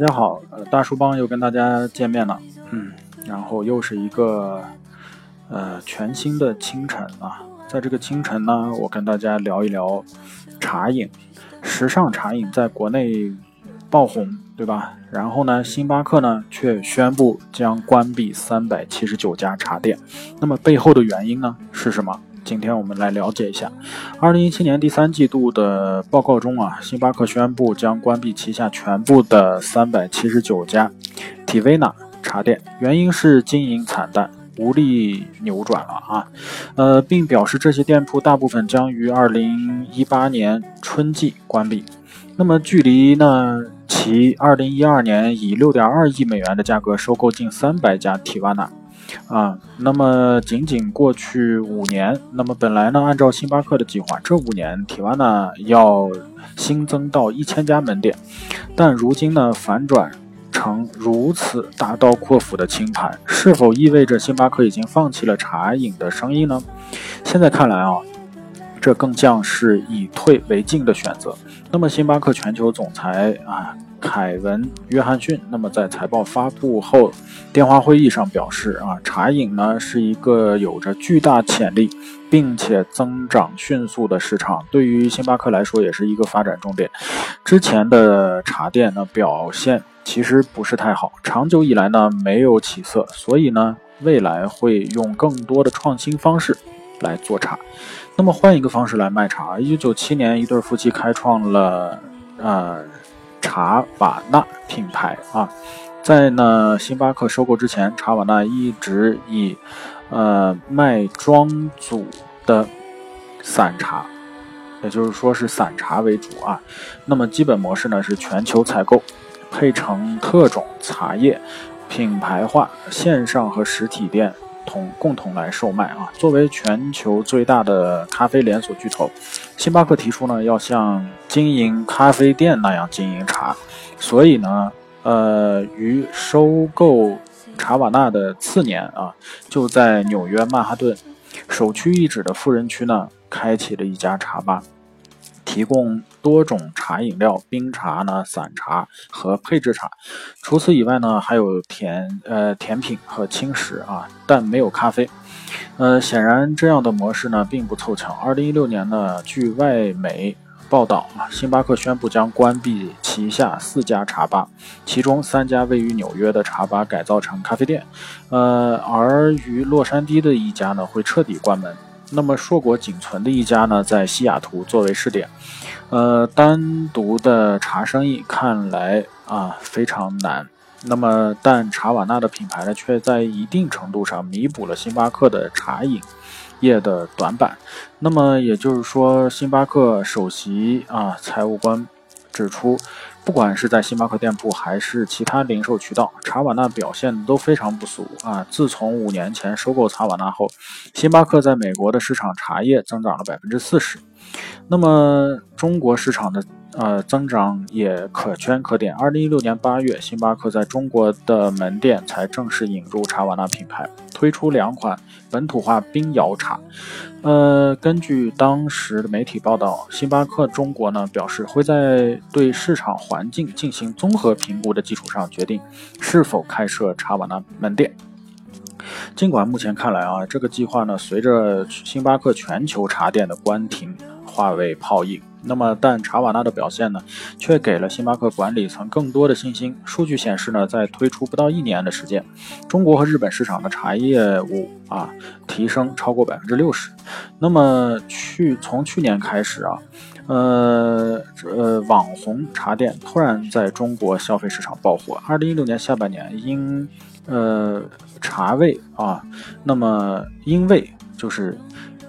大家好，呃，大叔帮又跟大家见面了，嗯，然后又是一个呃全新的清晨啊，在这个清晨呢，我跟大家聊一聊茶饮，时尚茶饮在国内爆红，对吧？然后呢，星巴克呢却宣布将关闭三百七十九家茶店，那么背后的原因呢是什么？今天我们来了解一下，二零一七年第三季度的报告中啊，星巴克宣布将关闭旗下全部的三百七十九家 Tivana 茶店，原因是经营惨淡，无力扭转了啊。呃，并表示这些店铺大部分将于二零一八年春季关闭。那么，距离呢其二零一二年以六点二亿美元的价格收购近三百家 Tivana。啊，那么仅仅过去五年，那么本来呢，按照星巴克的计划，这五年体瓦纳要新增到一千家门店，但如今呢，反转成如此大刀阔斧的清盘，是否意味着星巴克已经放弃了茶饮的生意呢？现在看来啊，这更像是以退为进的选择。那么，星巴克全球总裁啊。凯文·约翰逊那么在财报发布后电话会议上表示啊，茶饮呢是一个有着巨大潜力并且增长迅速的市场，对于星巴克来说也是一个发展重点。之前的茶店呢表现其实不是太好，长久以来呢没有起色，所以呢未来会用更多的创新方式来做茶。那么换一个方式来卖茶，一九九七年一对夫妻开创了啊。茶瓦纳品牌啊，在呢星巴克收购之前，茶瓦纳一直以呃卖装组的散茶，也就是说是散茶为主啊。那么基本模式呢是全球采购，配成特种茶叶，品牌化线上和实体店。同共同来售卖啊！作为全球最大的咖啡连锁巨头，星巴克提出呢，要像经营咖啡店那样经营茶。所以呢，呃，于收购茶瓦纳的次年啊，就在纽约曼哈顿首屈一指的富人区呢，开启了一家茶吧。提供多种茶饮料，冰茶呢、散茶和配制茶。除此以外呢，还有甜呃甜品和轻食啊，但没有咖啡。呃，显然这样的模式呢并不凑巧。二零一六年呢，据外媒报道啊，星巴克宣布将关闭旗下四家茶吧，其中三家位于纽约的茶吧改造成咖啡店，呃，而于洛杉矶的一家呢会彻底关门。那么硕果仅存的一家呢，在西雅图作为试点，呃，单独的茶生意看来啊非常难。那么，但茶瓦纳的品牌呢，却在一定程度上弥补了星巴克的茶饮业的短板。那么也就是说，星巴克首席啊财务官指出。不管是在星巴克店铺还是其他零售渠道，查瓦纳表现都非常不俗啊！自从五年前收购查瓦纳后，星巴克在美国的市场茶叶增长了百分之四十。那么中国市场的。呃，增长也可圈可点。二零一六年八月，星巴克在中国的门店才正式引入茶瓦纳品牌，推出两款本土化冰摇茶。呃，根据当时的媒体报道，星巴克中国呢表示会在对市场环境进行综合评估的基础上决定是否开设茶瓦纳门店。尽管目前看来啊，这个计划呢随着星巴克全球茶店的关停化为泡影。那么，但查瓦纳的表现呢，却给了星巴克管理层更多的信心。数据显示呢，在推出不到一年的时间，中国和日本市场的茶业务啊，提升超过百分之六十。那么，去从去年开始啊，呃呃，网红茶店突然在中国消费市场爆火。二零一六年下半年，因呃茶味啊，那么因为就是。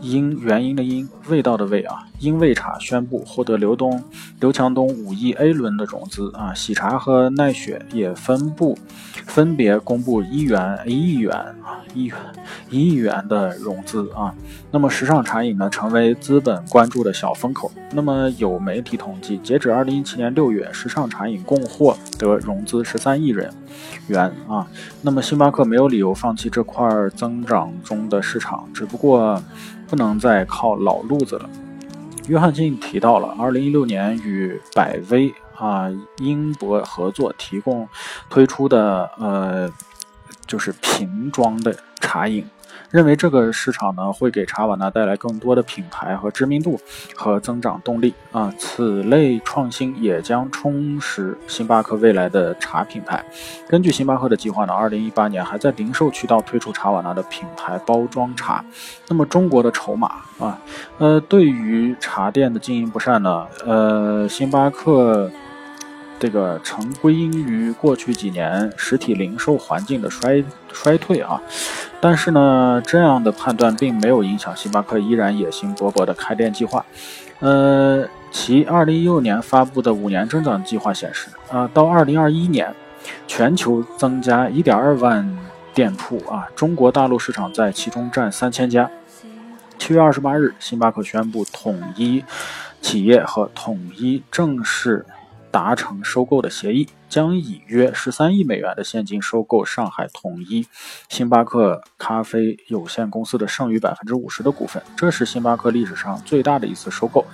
因原因的因，味道的味啊，因味茶宣布获得刘东、刘强东五亿 A 轮的融资啊，喜茶和奈雪也分布分别公布一元一亿元啊，一元一亿元的融资啊。那么时尚茶饮呢，成为资本关注的小风口。那么有媒体统计，截止二零一七年六月，时尚茶饮共获得融资十三亿人元啊。那么星巴克没有理由放弃这块增长中的市场，只不过。不能再靠老路子了。约翰逊提到了二零一六年与百威啊英博合作提供推出的呃就是瓶装的茶饮。认为这个市场呢会给茶瓦纳带来更多的品牌和知名度和增长动力啊，此类创新也将充实星巴克未来的茶品牌。根据星巴克的计划呢，二零一八年还在零售渠道推出茶瓦纳的品牌包装茶。那么中国的筹码啊，呃，对于茶店的经营不善呢，呃，星巴克。这个成归因于过去几年实体零售环境的衰衰退啊，但是呢，这样的判断并没有影响星巴克依然野心勃勃的开店计划。呃，其二零一六年发布的五年增长计划显示，啊，到二零二一年，全球增加一点二万店铺啊，中国大陆市场在其中占三千家。七月二十八日，星巴克宣布统一企业和统一正式。达成收购的协议，将以约十三亿美元的现金收购上海统一星巴克咖啡有限公司的剩余百分之五十的股份，这是星巴克历史上最大的一次收购。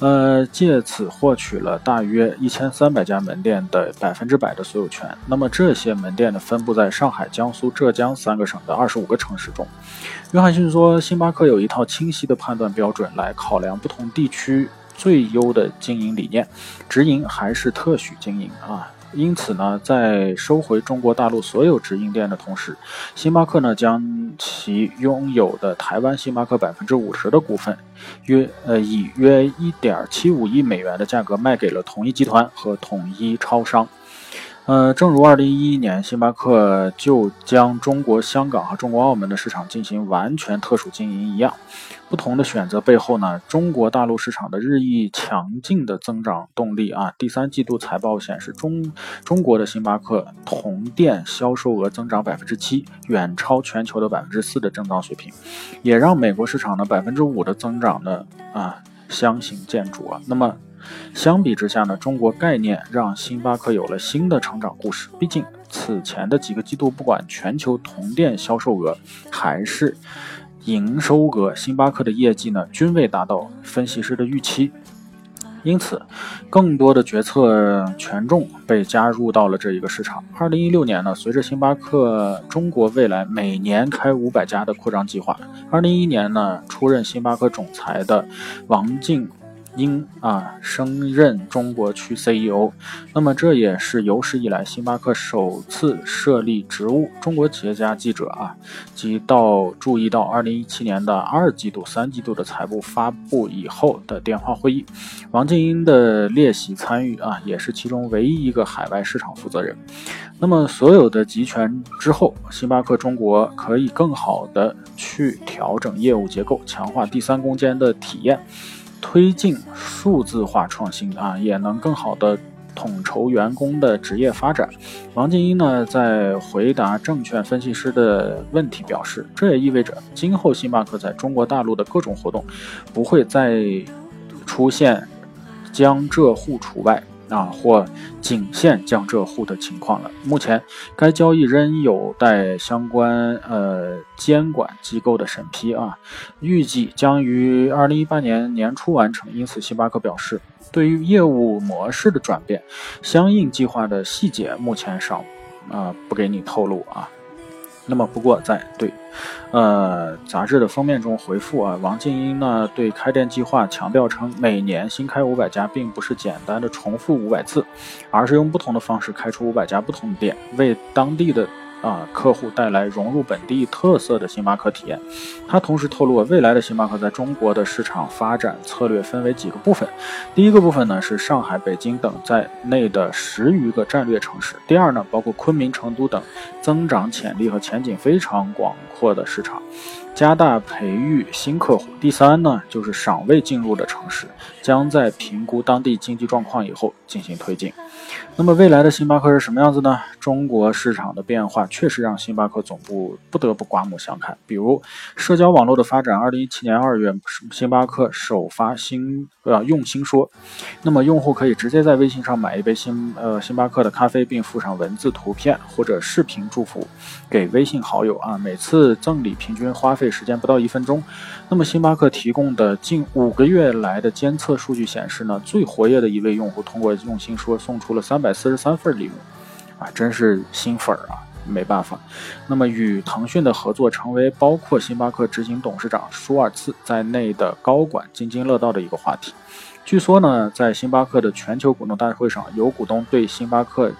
呃，借此获取了大约一千三百家门店的百分之百的所有权。那么这些门店呢，分布在上海、江苏、浙江三个省的二十五个城市中。约翰逊说，星巴克有一套清晰的判断标准来考量不同地区。最优的经营理念，直营还是特许经营啊？因此呢，在收回中国大陆所有直营店的同时，星巴克呢将其拥有的台湾星巴克百分之五十的股份，约呃以约一点七五亿美元的价格卖给了统一集团和统一超商。呃，正如二零一一年星巴克就将中国香港和中国澳门的市场进行完全特殊经营一样，不同的选择背后呢，中国大陆市场的日益强劲的增长动力啊，第三季度财报显示，中中国的星巴克同店销售额增长百分之七，远超全球的百分之四的增长水平，也让美国市场的百分之五的增长呢啊相形见绌啊。那么。相比之下呢，中国概念让星巴克有了新的成长故事。毕竟此前的几个季度，不管全球同店销售额还是营收额，星巴克的业绩呢均未达到分析师的预期。因此，更多的决策权重被加入到了这一个市场。二零一六年呢，随着星巴克中国未来每年开五百家的扩张计划，二零一一年呢，出任星巴克总裁的王静。因啊升任中国区 CEO，那么这也是有史以来星巴克首次设立职务。中国企业家记者啊，即到注意到二零一七年的二季度、三季度的财报发布以后的电话会议，王静英的列席参与啊，也是其中唯一一个海外市场负责人。那么所有的集权之后，星巴克中国可以更好的去调整业务结构，强化第三空间的体验。推进数字化创新啊，也能更好的统筹员工的职业发展。王静英呢，在回答证券分析师的问题表示，这也意味着今后星巴克在中国大陆的各种活动不会再出现江浙沪除外。啊，或仅限江浙沪的情况了。目前，该交易仍有待相关呃监管机构的审批啊，预计将于二零一八年年初完成。因此，星巴克表示，对于业务模式的转变，相应计划的细节目前尚啊不给你透露啊。那么，不过在对，呃，杂志的封面中回复啊，王静英呢对开店计划强调称，每年新开五百家，并不是简单的重复五百次，而是用不同的方式开出五百家不同的店，为当地的。啊，客户带来融入本地特色的星巴克体验。他同时透露，未来的星巴克在中国的市场发展策略分为几个部分。第一个部分呢是上海、北京等在内的十余个战略城市。第二呢，包括昆明、成都等增长潜力和前景非常广阔的市场，加大培育新客户。第三呢，就是尚未进入的城市，将在评估当地经济状况以后进行推进。那么未来的星巴克是什么样子呢？中国市场的变化确实让星巴克总部不得不刮目相看。比如社交网络的发展，二零一七年二月，星巴克首发新呃用心说，那么用户可以直接在微信上买一杯星呃星巴克的咖啡，并附上文字、图片或者视频祝福给微信好友啊，每次赠礼平均花费费时间不到一分钟。那么星巴克提供的近五个月来的监测数据显示呢，最活跃的一位用户通过用心说送出了三百四十三份礼物，啊，真是新粉儿啊！没办法，那么与腾讯的合作成为包括星巴克执行董事长舒尔茨在内的高管津津乐道的一个话题。据说呢，在星巴克的全球股东大会上，有股东对星巴克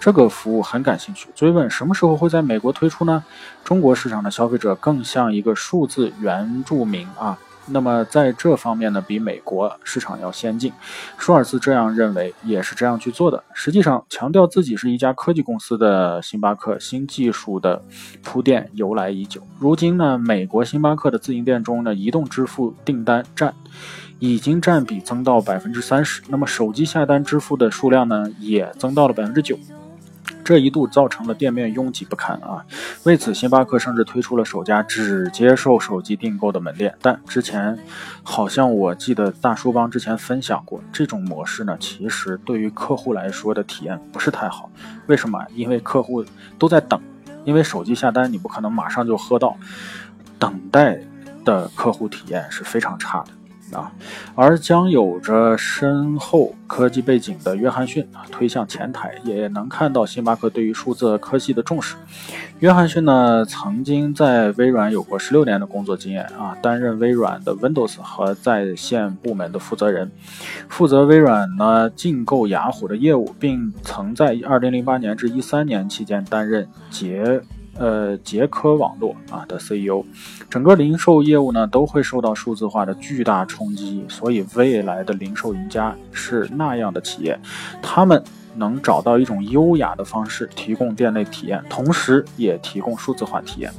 这个服务很感兴趣，追问什么时候会在美国推出呢？中国市场的消费者更像一个数字原住民啊，那么在这方面呢，比美国市场要先进。舒尔茨这样认为，也是这样去做的。实际上，强调自己是一家科技公司的星巴克，新技术的铺垫由来已久。如今呢，美国星巴克的自营店中呢，移动支付订单占。已经占比增到百分之三十，那么手机下单支付的数量呢，也增到了百分之九，这一度造成了店面拥挤不堪啊。为此，星巴克甚至推出了首家只接受手机订购的门店。但之前好像我记得大叔帮之前分享过，这种模式呢，其实对于客户来说的体验不是太好。为什么？因为客户都在等，因为手机下单你不可能马上就喝到，等待的客户体验是非常差的。啊，而将有着深厚科技背景的约翰逊啊推向前台，也能看到星巴克对于数字科技的重视。约翰逊呢，曾经在微软有过十六年的工作经验啊，担任微软的 Windows 和在线部门的负责人，负责微软呢竞购雅虎的业务，并曾在二零零八年至一三年期间担任杰。呃，杰科网络啊的 CEO，整个零售业务呢都会受到数字化的巨大冲击，所以未来的零售赢家是那样的企业，他们能找到一种优雅的方式提供店内体验，同时也提供数字化体验。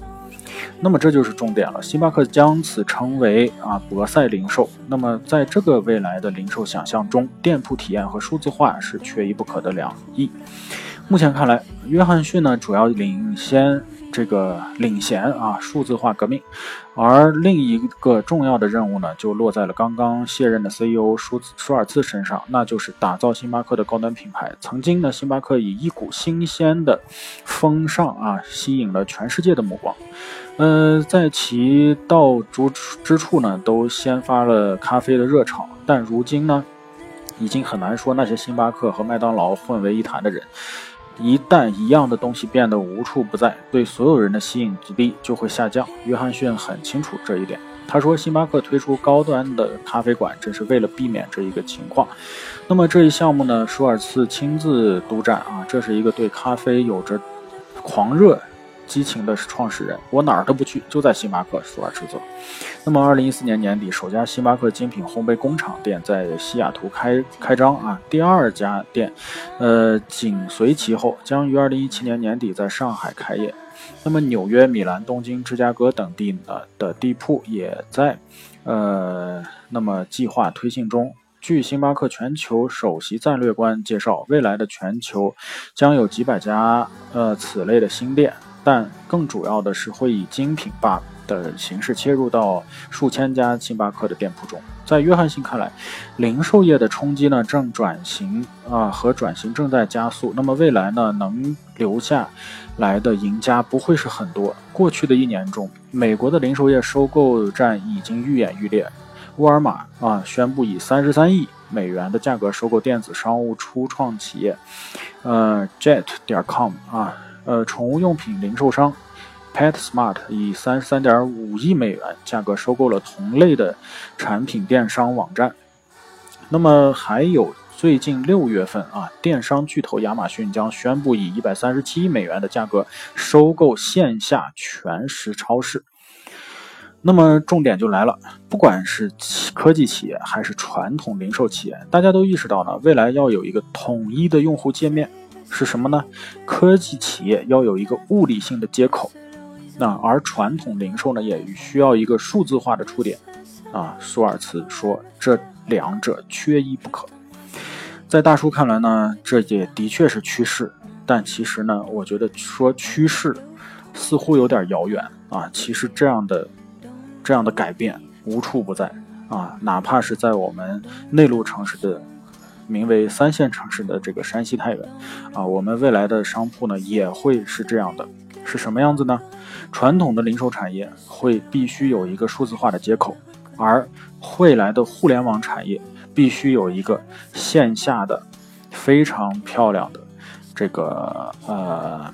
那么这就是重点了，星巴克将此称为啊博赛零售。那么在这个未来的零售想象中，店铺体验和数字化是缺一不可的两翼。目前看来，约翰逊呢主要领先这个领衔啊数字化革命，而另一个重要的任务呢就落在了刚刚卸任的 CEO 舒舒尔茨身上，那就是打造星巴克的高端品牌。曾经呢，星巴克以一股新鲜的风尚啊吸引了全世界的目光，呃，在其到逐之处呢都掀发了咖啡的热潮，但如今呢，已经很难说那些星巴克和麦当劳混为一谈的人。一旦一样的东西变得无处不在，对所有人的吸引力就会下降。约翰逊很清楚这一点。他说：“星巴克推出高端的咖啡馆，正是为了避免这一个情况。”那么这一项目呢？舒尔茨亲自督战啊，这是一个对咖啡有着狂热。激情的创始人，我哪儿都不去，就在星巴克舒尔茨做。那么，二零一四年年底，首家星巴克精品烘焙工厂店在西雅图开开张啊，第二家店，呃，紧随其后，将于二零一七年年底在上海开业。那么，纽约、米兰、东京、芝加哥等地呢的地铺也在，呃，那么计划推进中。据星巴克全球首席战略官介绍，未来的全球将有几百家呃此类的新店。但更主要的是会以精品吧的形式切入到数千家星巴克的店铺中。在约翰逊看来，零售业的冲击呢正转型啊和转型正在加速。那么未来呢能留下来的赢家不会是很多。过去的一年中，美国的零售业收购战已经愈演愈烈。沃尔玛啊宣布以三十三亿美元的价格收购电子商务初创企业，呃，Jet 点 com 啊。呃宠物用品零售商 PetSmart 以三十三点五亿美元价格收购了同类的产品电商网站。那么还有最近六月份啊，电商巨头亚马逊将宣布以一百三十七亿美元的价格收购线下全食超市。那么重点就来了，不管是科技企业还是传统零售企业，大家都意识到呢，未来要有一个统一的用户界面。是什么呢？科技企业要有一个物理性的接口，那而传统零售呢，也需要一个数字化的触点。啊，舒尔茨说，这两者缺一不可。在大叔看来呢，这也的确是趋势，但其实呢，我觉得说趋势似乎有点遥远啊。其实这样的这样的改变无处不在啊，哪怕是在我们内陆城市的名为三线城市的这个山西太原啊，我们未来的商铺呢也会是这样的，是什么样子呢？传统的零售产业会必须有一个数字化的接口，而未来的互联网产业。必须有一个线下的非常漂亮的这个呃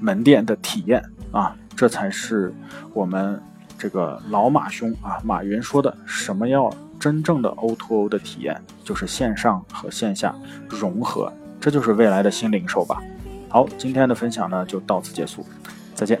门店的体验啊，这才是我们这个老马兄啊马云说的什么要真正的 o to o 的体验就是线上和线下融合这就是未来的新零售吧。好今天的分享呢就到此结束再见。